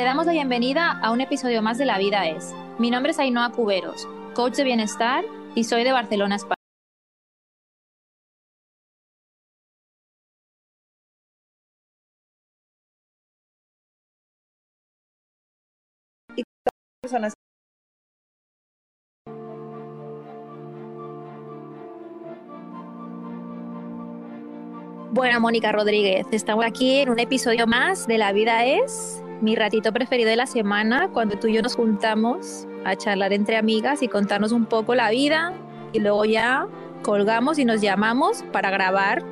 Te damos la bienvenida a un episodio más de La Vida es. Mi nombre es Ainhoa Cuberos, coach de bienestar y soy de Barcelona, España. personas Bueno, Mónica Rodríguez, estamos aquí en un episodio más de La Vida es, mi ratito preferido de la semana, cuando tú y yo nos juntamos a charlar entre amigas y contarnos un poco la vida y luego ya colgamos y nos llamamos para grabar.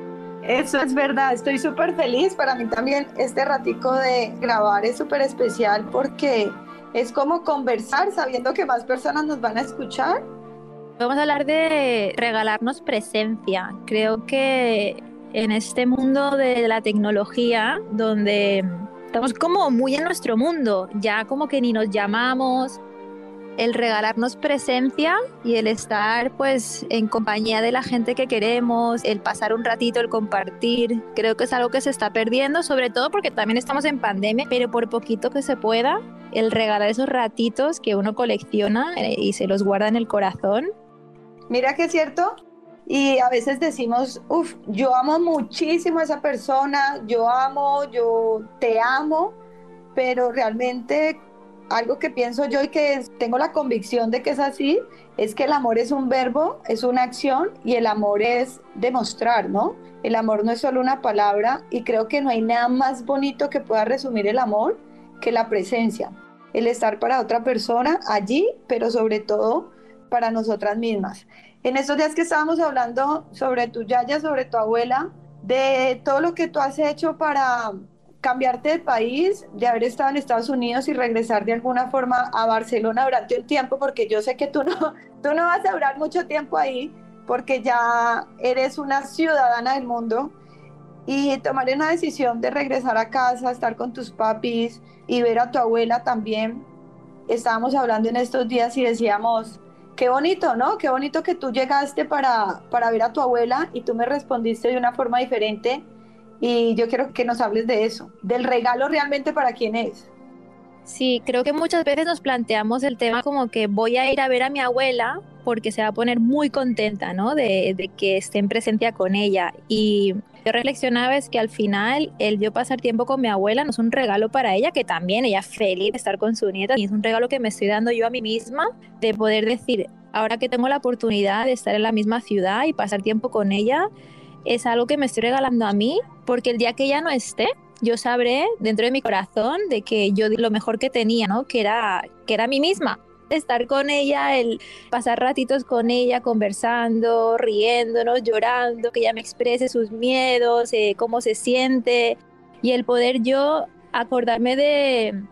Eso es verdad, estoy súper feliz. Para mí también este ratico de grabar es súper especial porque es como conversar sabiendo que más personas nos van a escuchar. Vamos a hablar de regalarnos presencia. Creo que en este mundo de la tecnología, donde estamos como muy en nuestro mundo, ya como que ni nos llamamos, el regalarnos presencia y el estar pues en compañía de la gente que queremos, el pasar un ratito, el compartir, creo que es algo que se está perdiendo, sobre todo porque también estamos en pandemia, pero por poquito que se pueda, el regalar esos ratitos que uno colecciona eh, y se los guarda en el corazón. Mira que es cierto, y a veces decimos, uff, yo amo muchísimo a esa persona, yo amo, yo te amo, pero realmente algo que pienso yo y que tengo la convicción de que es así, es que el amor es un verbo, es una acción y el amor es demostrar, ¿no? El amor no es solo una palabra y creo que no hay nada más bonito que pueda resumir el amor que la presencia, el estar para otra persona allí, pero sobre todo para nosotras mismas. En estos días que estábamos hablando sobre tu yaya, sobre tu abuela, de todo lo que tú has hecho para cambiarte de país, de haber estado en Estados Unidos y regresar de alguna forma a Barcelona durante un tiempo, porque yo sé que tú no, tú no vas a durar mucho tiempo ahí, porque ya eres una ciudadana del mundo, y tomar una decisión de regresar a casa, estar con tus papis y ver a tu abuela también. Estábamos hablando en estos días y decíamos, qué bonito, ¿no? Qué bonito que tú llegaste para, para ver a tu abuela y tú me respondiste de una forma diferente y yo quiero que nos hables de eso, del regalo realmente para quién es. Sí, creo que muchas veces nos planteamos el tema como que voy a ir a ver a mi abuela porque se va a poner muy contenta, ¿no? De, de que esté en presencia con ella. Y yo reflexionaba es que al final el yo pasar tiempo con mi abuela no es un regalo para ella, que también ella feliz de estar con su nieta, y es un regalo que me estoy dando yo a mí misma de poder decir, ahora que tengo la oportunidad de estar en la misma ciudad y pasar tiempo con ella, es algo que me estoy regalando a mí, porque el día que ella no esté, yo sabré dentro de mi corazón de que yo di lo mejor que tenía, ¿no? Que era, que era mí misma estar con ella, el pasar ratitos con ella, conversando, riéndonos, llorando, que ella me exprese sus miedos, eh, cómo se siente, y el poder yo acordarme de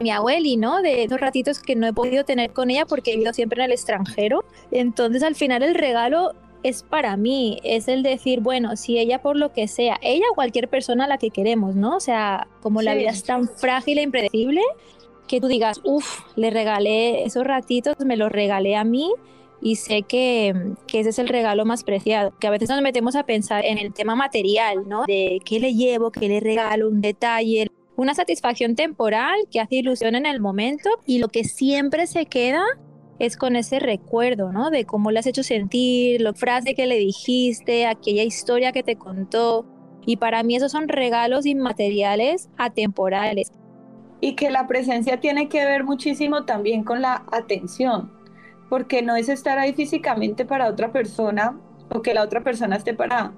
mi abueli, ¿no? De esos ratitos que no he podido tener con ella porque he vivido siempre en el extranjero. Entonces al final el regalo es para mí, es el decir, bueno, si ella por lo que sea, ella o cualquier persona a la que queremos, ¿no? O sea, como la vida es tan frágil e impredecible, que tú digas, uff, le regalé esos ratitos, me los regalé a mí y sé que, que, ese es el regalo más preciado, que a veces nos metemos a pensar en el tema material, ¿no? De qué le llevo, qué le regalo, un detalle, una satisfacción temporal que hace ilusión en el momento y lo que siempre se queda es con ese recuerdo, ¿no? De cómo le has hecho sentir, la frase que le dijiste, aquella historia que te contó. Y para mí esos son regalos inmateriales atemporales y que la presencia tiene que ver muchísimo también con la atención, porque no es estar ahí físicamente para otra persona o que la otra persona esté para,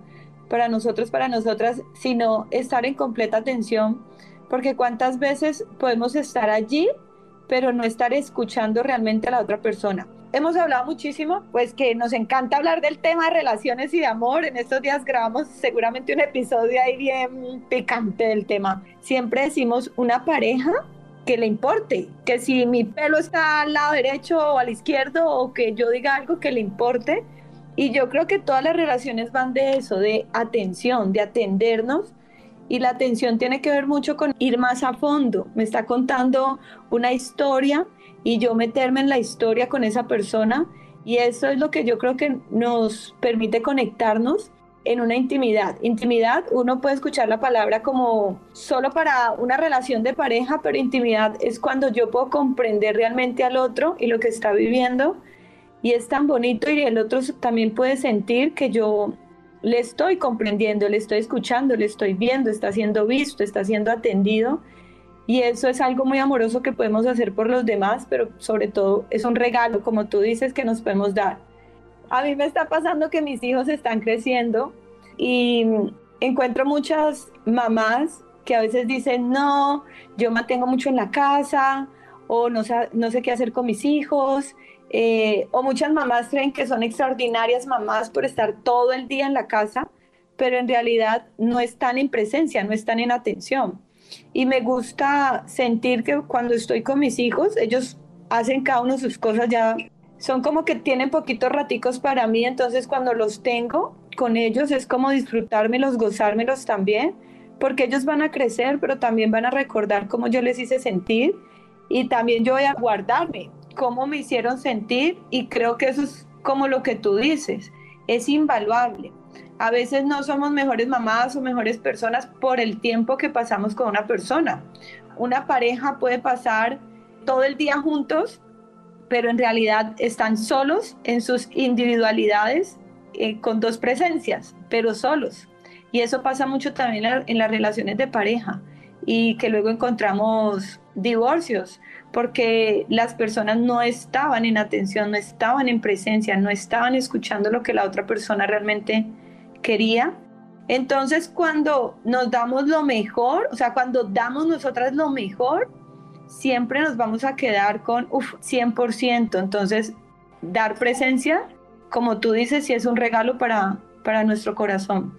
para nosotros, para nosotras, sino estar en completa atención, porque cuántas veces podemos estar allí, pero no estar escuchando realmente a la otra persona hemos hablado muchísimo, pues que nos encanta hablar del tema de relaciones y de amor. En estos días grabamos seguramente un episodio ahí bien picante del tema. Siempre decimos una pareja que le importe, que si mi pelo está al lado derecho o al izquierdo o que yo diga algo que le importe. Y yo creo que todas las relaciones van de eso, de atención, de atendernos. Y la atención tiene que ver mucho con ir más a fondo. Me está contando una historia y yo meterme en la historia con esa persona y eso es lo que yo creo que nos permite conectarnos en una intimidad. Intimidad, uno puede escuchar la palabra como solo para una relación de pareja, pero intimidad es cuando yo puedo comprender realmente al otro y lo que está viviendo. Y es tan bonito y el otro también puede sentir que yo le estoy comprendiendo, le estoy escuchando, le estoy viendo, está siendo visto, está siendo atendido. Y eso es algo muy amoroso que podemos hacer por los demás, pero sobre todo es un regalo, como tú dices, que nos podemos dar. A mí me está pasando que mis hijos están creciendo y encuentro muchas mamás que a veces dicen, no, yo mantengo mucho en la casa o no sé, no sé qué hacer con mis hijos. Eh, o muchas mamás creen que son extraordinarias mamás por estar todo el día en la casa, pero en realidad no están en presencia, no están en atención. Y me gusta sentir que cuando estoy con mis hijos, ellos hacen cada uno sus cosas ya, son como que tienen poquitos raticos para mí, entonces cuando los tengo con ellos es como disfrutármelos, gozármelos también, porque ellos van a crecer, pero también van a recordar cómo yo les hice sentir y también yo voy a guardarme cómo me hicieron sentir y creo que eso es como lo que tú dices, es invaluable. A veces no somos mejores mamás o mejores personas por el tiempo que pasamos con una persona. Una pareja puede pasar todo el día juntos, pero en realidad están solos en sus individualidades eh, con dos presencias, pero solos. Y eso pasa mucho también en las relaciones de pareja y que luego encontramos divorcios porque las personas no estaban en atención, no estaban en presencia, no estaban escuchando lo que la otra persona realmente quería. Entonces, cuando nos damos lo mejor, o sea, cuando damos nosotras lo mejor, siempre nos vamos a quedar con uf, 100%. Entonces, dar presencia, como tú dices, sí es un regalo para, para nuestro corazón.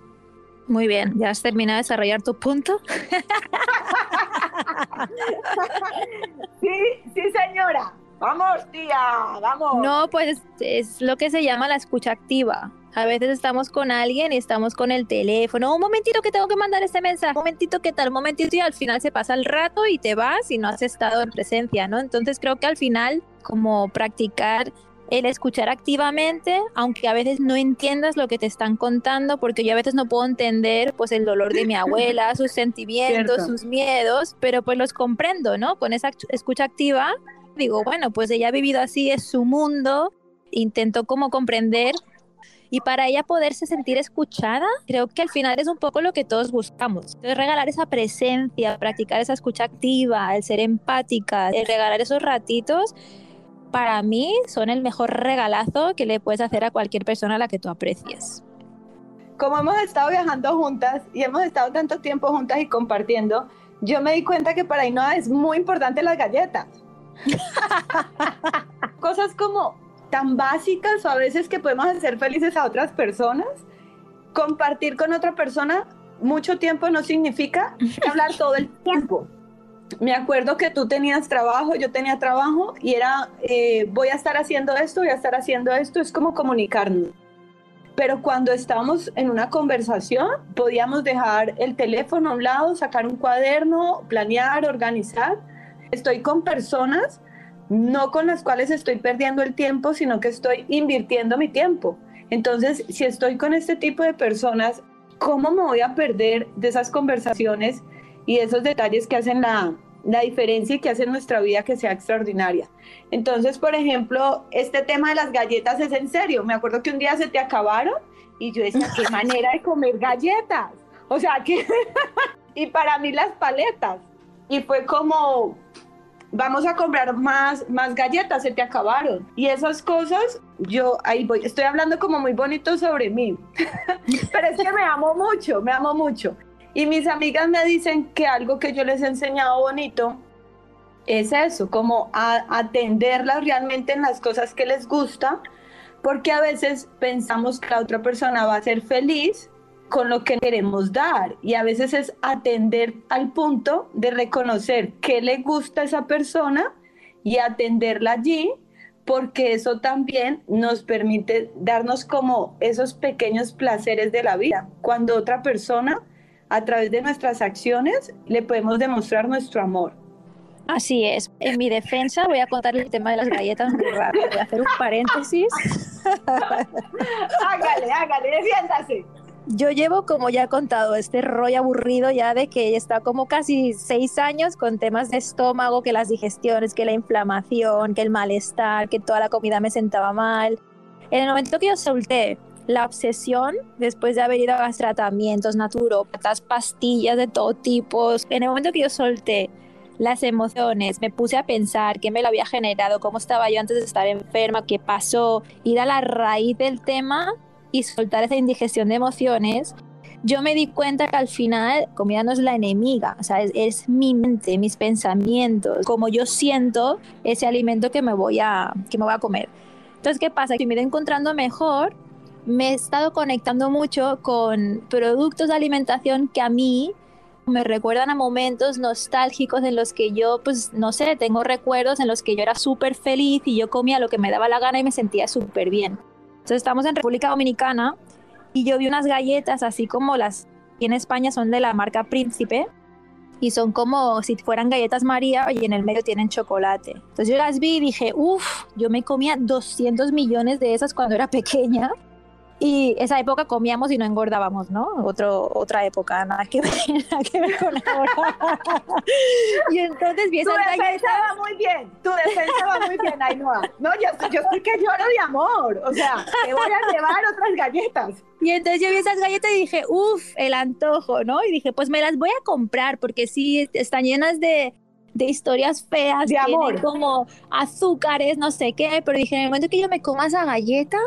Muy bien, ¿ya has terminado de desarrollar tu punto? sí, sí, señora. Vamos, tía, vamos. No, pues es lo que se llama la escucha activa. A veces estamos con alguien y estamos con el teléfono. Un momentito que tengo que mandar este mensaje. Un momentito que tal, un momentito y al final se pasa el rato y te vas y no has estado en presencia, ¿no? Entonces creo que al final, como practicar el escuchar activamente, aunque a veces no entiendas lo que te están contando, porque yo a veces no puedo entender pues el dolor de mi abuela, sus sentimientos, sus miedos, pero pues los comprendo, ¿no? Con esa escucha activa digo, bueno, pues ella ha vivido así, es su mundo, intento como comprender y para ella poderse sentir escuchada, creo que al final es un poco lo que todos buscamos. Es regalar esa presencia, practicar esa escucha activa, el ser empática, el regalar esos ratitos para mí son el mejor regalazo que le puedes hacer a cualquier persona a la que tú aprecies. Como hemos estado viajando juntas y hemos estado tanto tiempo juntas y compartiendo, yo me di cuenta que para Ainhoa es muy importante las galletas. Cosas como tan básicas o a veces que podemos hacer felices a otras personas. Compartir con otra persona mucho tiempo no significa hablar todo el tiempo me acuerdo que tú tenías trabajo, yo tenía trabajo y era, eh, voy a estar haciendo esto, voy a estar haciendo esto, es como comunicarnos. Pero cuando estábamos en una conversación, podíamos dejar el teléfono a un lado, sacar un cuaderno, planear, organizar. Estoy con personas, no con las cuales estoy perdiendo el tiempo, sino que estoy invirtiendo mi tiempo. Entonces, si estoy con este tipo de personas, ¿cómo me voy a perder de esas conversaciones y esos detalles que hacen la, la diferencia y que hacen nuestra vida que sea extraordinaria. Entonces, por ejemplo, este tema de las galletas es en serio. Me acuerdo que un día se te acabaron y yo decía, qué manera de comer galletas. O sea, que... y para mí las paletas. Y fue como, vamos a comprar más, más galletas, se te acabaron. Y esas cosas, yo ahí voy, estoy hablando como muy bonito sobre mí. Pero es que me amo mucho, me amo mucho. Y mis amigas me dicen que algo que yo les he enseñado bonito es eso, como a atenderlas realmente en las cosas que les gusta, porque a veces pensamos que la otra persona va a ser feliz con lo que queremos dar y a veces es atender al punto de reconocer qué le gusta a esa persona y atenderla allí porque eso también nos permite darnos como esos pequeños placeres de la vida. Cuando otra persona a través de nuestras acciones le podemos demostrar nuestro amor. Así es. En mi defensa voy a contar el tema de las galletas muy rápido. Voy a hacer un paréntesis. hágale, hágale, defiéndase. Yo llevo, como ya he contado, este rollo aburrido ya de que está como casi seis años con temas de estómago, que las digestiones, que la inflamación, que el malestar, que toda la comida me sentaba mal. En el momento que yo solté la obsesión, después de haber ido a tratamientos naturópatas, pastillas de todo tipo, en el momento que yo solté las emociones, me puse a pensar qué me lo había generado, cómo estaba yo antes de estar enferma, qué pasó, ir a la raíz del tema, y soltar esa indigestión de emociones, yo me di cuenta que al final comida no es la enemiga, o sea, es, mi mente, mis pensamientos, como yo siento ese alimento que me voy a, que me voy a comer. Entonces, ¿qué pasa? Que me he encontrando mejor, me he estado conectando mucho con productos de alimentación que a mí me recuerdan a momentos nostálgicos en los que yo, pues, no sé, tengo recuerdos en los que yo era súper feliz y yo comía lo que me daba la gana y me sentía súper bien. Entonces estamos en República Dominicana y yo vi unas galletas así como las que en España son de la marca Príncipe y son como si fueran galletas María y en el medio tienen chocolate. Entonces yo las vi y dije, uff, yo me comía 200 millones de esas cuando era pequeña y esa época comíamos y no engordábamos, ¿no? Otro, otra época, nada que ver, nada que ver con ahora. y entonces vi Tu defensa va muy bien, tu defensa va muy bien, Ainhoa. No, yo, yo estoy que lloro de amor. O sea, te voy a llevar otras galletas. Y entonces yo vi esas galletas y dije, uff, el antojo, ¿no? Y dije, pues me las voy a comprar porque sí, están llenas de, de historias feas, de amor. como azúcares, no sé qué, pero dije, en el momento que yo me coma esa galleta,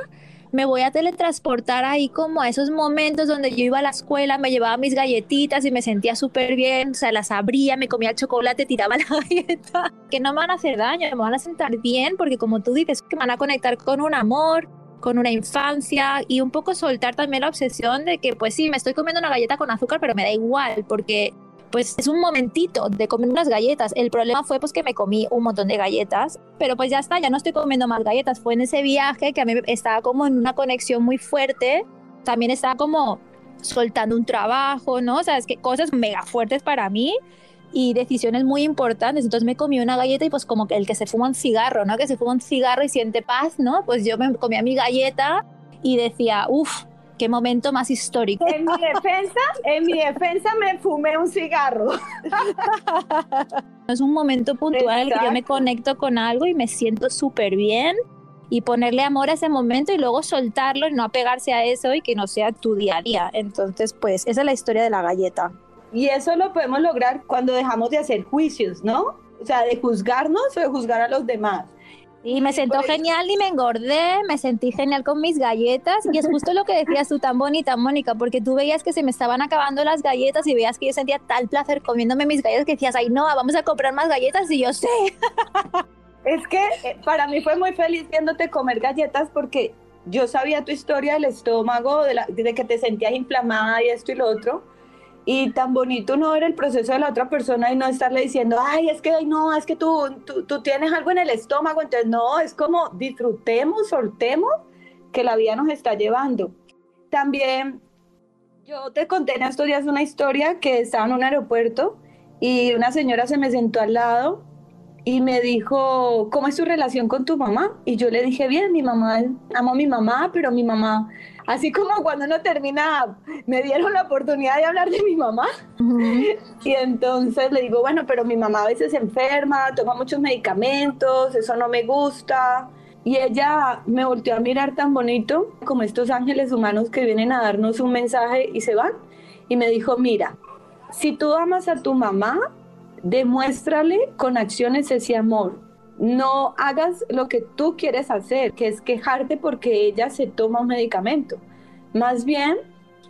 me voy a teletransportar ahí como a esos momentos donde yo iba a la escuela, me llevaba mis galletitas y me sentía súper bien, o sea, las abría, me comía el chocolate, tiraba la galleta, que no me van a hacer daño, me van a sentar bien, porque como tú dices, que me van a conectar con un amor, con una infancia y un poco soltar también la obsesión de que pues sí, me estoy comiendo una galleta con azúcar, pero me da igual, porque pues es un momentito de comer unas galletas. El problema fue pues que me comí un montón de galletas, pero pues ya está, ya no estoy comiendo más galletas. Fue en ese viaje que a mí estaba como en una conexión muy fuerte. También estaba como soltando un trabajo, ¿no? O sea, es que cosas mega fuertes para mí y decisiones muy importantes. Entonces me comí una galleta y pues como que el que se fuma un cigarro, ¿no? Que se fuma un cigarro y siente paz, ¿no? Pues yo me comía mi galleta y decía, uff, qué momento más histórico. En mi defensa, en mi defensa me fumé un cigarro. Es un momento puntual en el que yo me conecto con algo y me siento súper bien y ponerle amor a ese momento y luego soltarlo y no apegarse a eso y que no sea tu día a día. Entonces, pues esa es la historia de la galleta. Y eso lo podemos lograr cuando dejamos de hacer juicios, ¿no? O sea, de juzgarnos o de juzgar a los demás. Y me sentó genial y me engordé, me sentí genial con mis galletas. Y es justo lo que decías tú tan bonita, Mónica, porque tú veías que se me estaban acabando las galletas y veías que yo sentía tal placer comiéndome mis galletas que decías, ay no, vamos a comprar más galletas y yo sé. Es que eh, para mí fue muy feliz viéndote comer galletas porque yo sabía tu historia del estómago, de, de que te sentías inflamada y esto y lo otro y tan bonito no ver el proceso de la otra persona y no estarle diciendo, ay, es que no, es que tú, tú, tienes algo en el estómago, entonces no, es como disfrutemos, soltemos que la vida nos está llevando. También yo te conté en estos días una historia que estaba en un aeropuerto y una señora se me sentó al lado y me dijo, ¿cómo es tu relación con tu mamá? Y yo le dije, bien, mi mamá, amo a mi mamá, pero mi mamá Así como cuando uno termina, me dieron la oportunidad de hablar de mi mamá. Y entonces le digo, bueno, pero mi mamá a veces se enferma, toma muchos medicamentos, eso no me gusta. Y ella me volteó a mirar tan bonito, como estos ángeles humanos que vienen a darnos un mensaje y se van. Y me dijo, mira, si tú amas a tu mamá, demuéstrale con acciones ese amor no hagas lo que tú quieres hacer, que es quejarte porque ella se toma un medicamento. Más bien,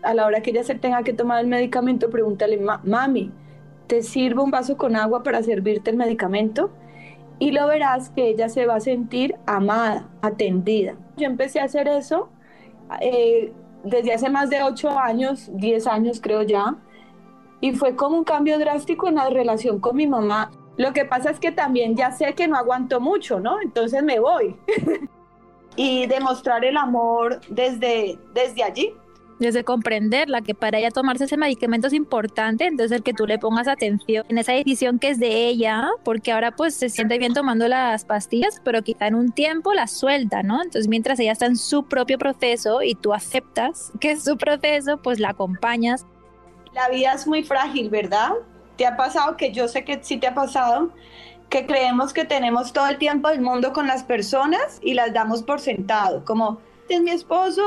a la hora que ella se tenga que tomar el medicamento, pregúntale, mami, ¿te sirvo un vaso con agua para servirte el medicamento? Y lo verás que ella se va a sentir amada, atendida. Yo empecé a hacer eso eh, desde hace más de 8 años, 10 años creo ya, y fue como un cambio drástico en la relación con mi mamá. Lo que pasa es que también ya sé que no aguanto mucho, ¿no? Entonces me voy. y demostrar el amor desde, desde allí. desde comprenderla, que para ella tomarse ese medicamento es importante, entonces el que tú le pongas atención en esa decisión que es de ella, porque ahora pues se siente bien tomando las pastillas, pero quizá en un tiempo las suelta, ¿no? Entonces mientras ella está en su propio proceso y tú aceptas que es su proceso, pues la acompañas. La vida es muy frágil, ¿verdad? ¿Te ha pasado que yo sé que sí te ha pasado? que creemos que tenemos todo el tiempo del mundo con las personas y las damos por sentado, como este es mi esposo,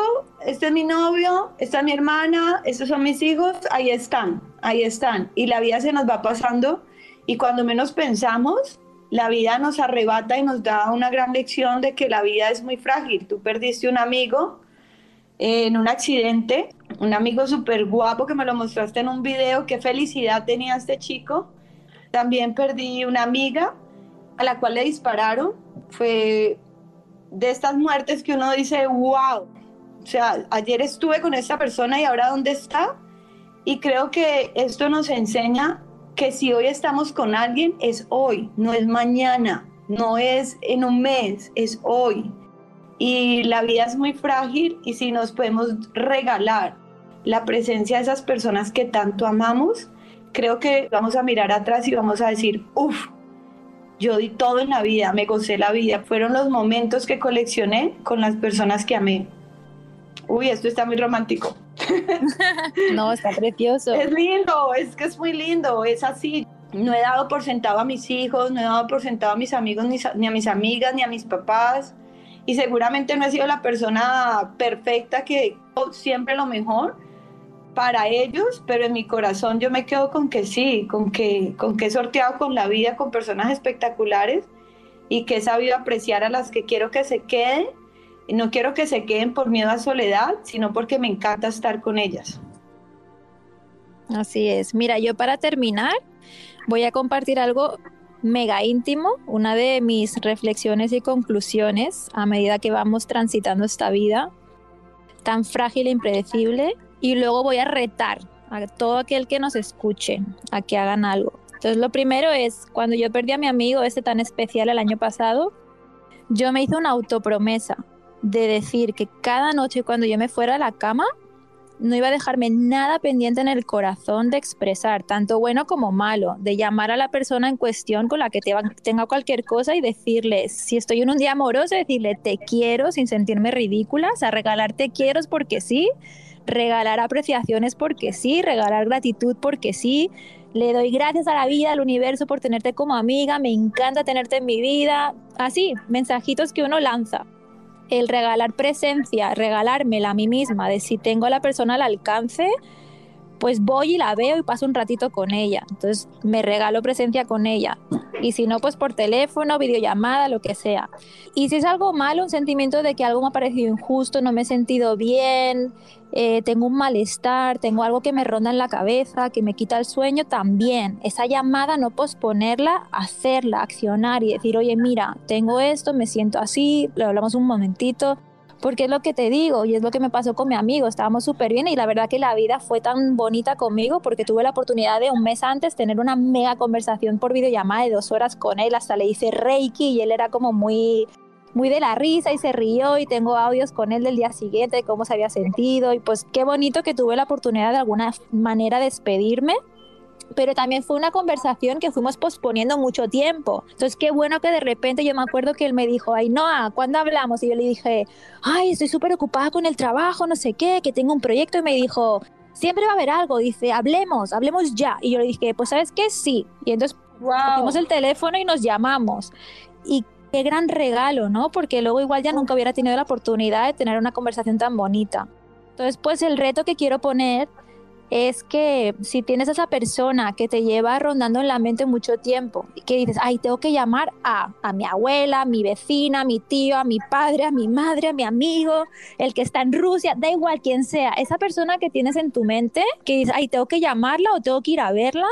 este es mi novio, esta es mi hermana, estos son mis hijos, ahí están, ahí están. Y la vida se nos va pasando y cuando menos pensamos, la vida nos arrebata y nos da una gran lección de que la vida es muy frágil. Tú perdiste un amigo en un accidente, un amigo súper guapo que me lo mostraste en un video, qué felicidad tenía este chico. También perdí una amiga a la cual le dispararon. Fue de estas muertes que uno dice, wow, o sea, ayer estuve con esta persona y ahora dónde está. Y creo que esto nos enseña que si hoy estamos con alguien es hoy, no es mañana, no es en un mes, es hoy. Y la vida es muy frágil y si nos podemos regalar la presencia de esas personas que tanto amamos, creo que vamos a mirar atrás y vamos a decir, uff, yo di todo en la vida, me gocé la vida. Fueron los momentos que coleccioné con las personas que amé. Uy, esto está muy romántico. no, está precioso. Es lindo, es que es muy lindo, es así. No he dado por sentado a mis hijos, no he dado por sentado a mis amigos, ni, ni a mis amigas, ni a mis papás. Y seguramente no he sido la persona perfecta que siempre lo mejor, para ellos, pero en mi corazón yo me quedo con que sí, con que, con que he sorteado con la vida con personas espectaculares y que he sabido apreciar a las que quiero que se queden. No quiero que se queden por miedo a soledad, sino porque me encanta estar con ellas. Así es. Mira, yo para terminar voy a compartir algo mega íntimo, una de mis reflexiones y conclusiones a medida que vamos transitando esta vida tan frágil e impredecible y luego voy a retar a todo aquel que nos escuche a que hagan algo. Entonces lo primero es, cuando yo perdí a mi amigo este tan especial el año pasado, yo me hice una autopromesa de decir que cada noche cuando yo me fuera a la cama, no iba a dejarme nada pendiente en el corazón de expresar, tanto bueno como malo, de llamar a la persona en cuestión con la que tenga cualquier cosa y decirle, si estoy en un día amoroso, decirle te quiero sin sentirme ridícula, o sea, regalarte quiero porque sí, regalar apreciaciones porque sí, regalar gratitud porque sí. Le doy gracias a la vida, al universo por tenerte como amiga, me encanta tenerte en mi vida. Así, mensajitos que uno lanza. El regalar presencia, regalármela a mí misma, de si tengo a la persona al alcance, pues voy y la veo y paso un ratito con ella. Entonces me regalo presencia con ella. Y si no, pues por teléfono, videollamada, lo que sea. Y si es algo malo, un sentimiento de que algo me ha parecido injusto, no me he sentido bien, eh, tengo un malestar, tengo algo que me ronda en la cabeza, que me quita el sueño, también. Esa llamada no posponerla, hacerla, accionar y decir, oye, mira, tengo esto, me siento así, lo hablamos un momentito porque es lo que te digo y es lo que me pasó con mi amigo, estábamos súper bien y la verdad que la vida fue tan bonita conmigo porque tuve la oportunidad de un mes antes tener una mega conversación por videollamada de dos horas con él, hasta le hice reiki y él era como muy muy de la risa y se rió y tengo audios con él del día siguiente de cómo se había sentido y pues qué bonito que tuve la oportunidad de alguna manera de despedirme pero también fue una conversación que fuimos posponiendo mucho tiempo. Entonces, qué bueno que de repente yo me acuerdo que él me dijo, ay, Noah, ¿cuándo hablamos? Y yo le dije, ay, estoy súper ocupada con el trabajo, no sé qué, que tengo un proyecto. Y me dijo, siempre va a haber algo. Dice, hablemos, hablemos ya. Y yo le dije, pues, ¿sabes qué? Sí. Y entonces wow. el teléfono y nos llamamos. Y qué gran regalo, ¿no? Porque luego igual ya nunca hubiera tenido la oportunidad de tener una conversación tan bonita. Entonces, pues el reto que quiero poner es que si tienes esa persona que te lleva rondando en la mente mucho tiempo y que dices, ay, tengo que llamar a, a mi abuela, mi vecina, a mi tío, a mi padre, a mi madre, a mi amigo, el que está en Rusia, da igual quien sea, esa persona que tienes en tu mente, que dices, ay, tengo que llamarla o tengo que ir a verla,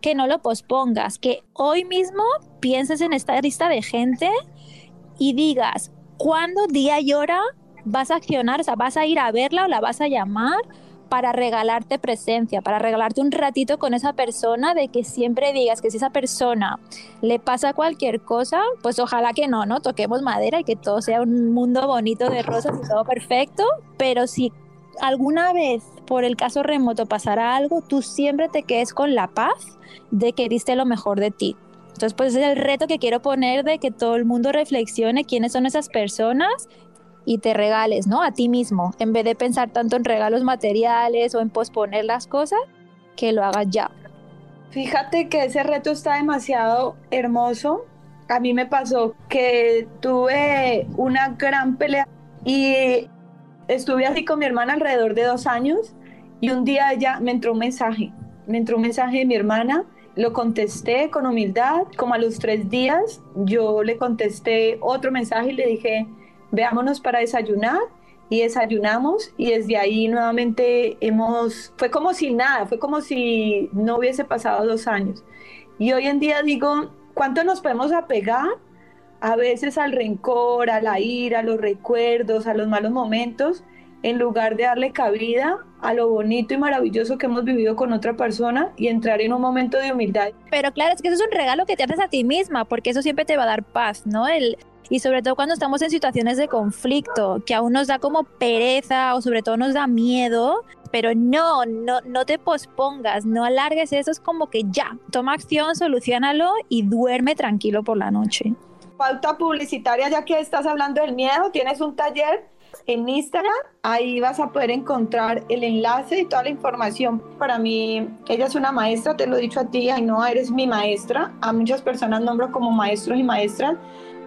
que no lo pospongas, que hoy mismo pienses en esta lista de gente y digas, ¿cuándo, día y hora vas a accionar? O sea, ¿vas a ir a verla o la vas a llamar? Para regalarte presencia, para regalarte un ratito con esa persona, de que siempre digas que si esa persona le pasa cualquier cosa, pues ojalá que no, ¿no? Toquemos madera y que todo sea un mundo bonito de rosas y todo perfecto, pero si alguna vez por el caso remoto pasara algo, tú siempre te quedes con la paz de que diste lo mejor de ti. Entonces, pues es el reto que quiero poner de que todo el mundo reflexione quiénes son esas personas y te regales, ¿no? A ti mismo, en vez de pensar tanto en regalos materiales o en posponer las cosas, que lo hagas ya. Fíjate que ese reto está demasiado hermoso. A mí me pasó que tuve una gran pelea y estuve así con mi hermana alrededor de dos años y un día ella me entró un mensaje, me entró un mensaje de mi hermana lo contesté con humildad, como a los tres días yo le contesté otro mensaje y le dije, veámonos para desayunar y desayunamos y desde ahí nuevamente hemos, fue como si nada, fue como si no hubiese pasado dos años. Y hoy en día digo, ¿cuánto nos podemos apegar a veces al rencor, a la ira, a los recuerdos, a los malos momentos? En lugar de darle cabida a lo bonito y maravilloso que hemos vivido con otra persona y entrar en un momento de humildad. Pero claro, es que eso es un regalo que te haces a ti misma, porque eso siempre te va a dar paz, ¿no? El, y sobre todo cuando estamos en situaciones de conflicto, que aún nos da como pereza o sobre todo nos da miedo, pero no, no, no te pospongas, no alargues eso, es como que ya, toma acción, solucionalo y duerme tranquilo por la noche. Falta publicitaria, ya que estás hablando del miedo, tienes un taller en Instagram. Ahí vas a poder encontrar el enlace y toda la información. Para mí, ella es una maestra, te lo he dicho a ti, no eres mi maestra. A muchas personas nombro como maestros y maestras,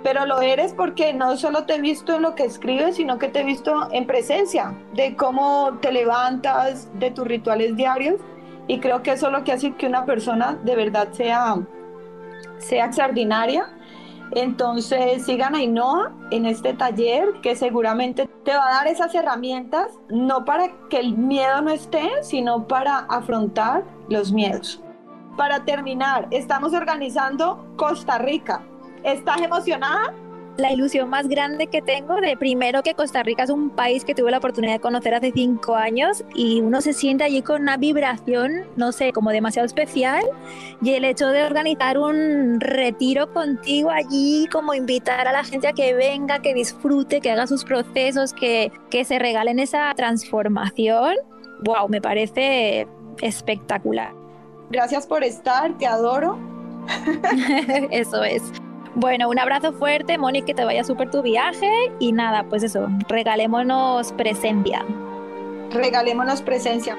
pero lo eres porque no solo te he visto en lo que escribes, sino que te he visto en presencia, de cómo te levantas, de tus rituales diarios. Y creo que eso es lo que hace que una persona de verdad sea, sea extraordinaria entonces sigan a Inoa en este taller que seguramente te va a dar esas herramientas, no para que el miedo no esté, sino para afrontar los miedos. Para terminar, estamos organizando Costa Rica. ¿Estás emocionada? La ilusión más grande que tengo de primero que Costa Rica es un país que tuve la oportunidad de conocer hace cinco años y uno se siente allí con una vibración, no sé, como demasiado especial y el hecho de organizar un retiro contigo allí, como invitar a la gente a que venga, que disfrute, que haga sus procesos, que, que se regalen esa transformación, wow, me parece espectacular. Gracias por estar, te adoro. Eso es. Bueno, un abrazo fuerte, Moni, que te vaya súper tu viaje y nada, pues eso, regalémonos presencia. Regalémonos presencia.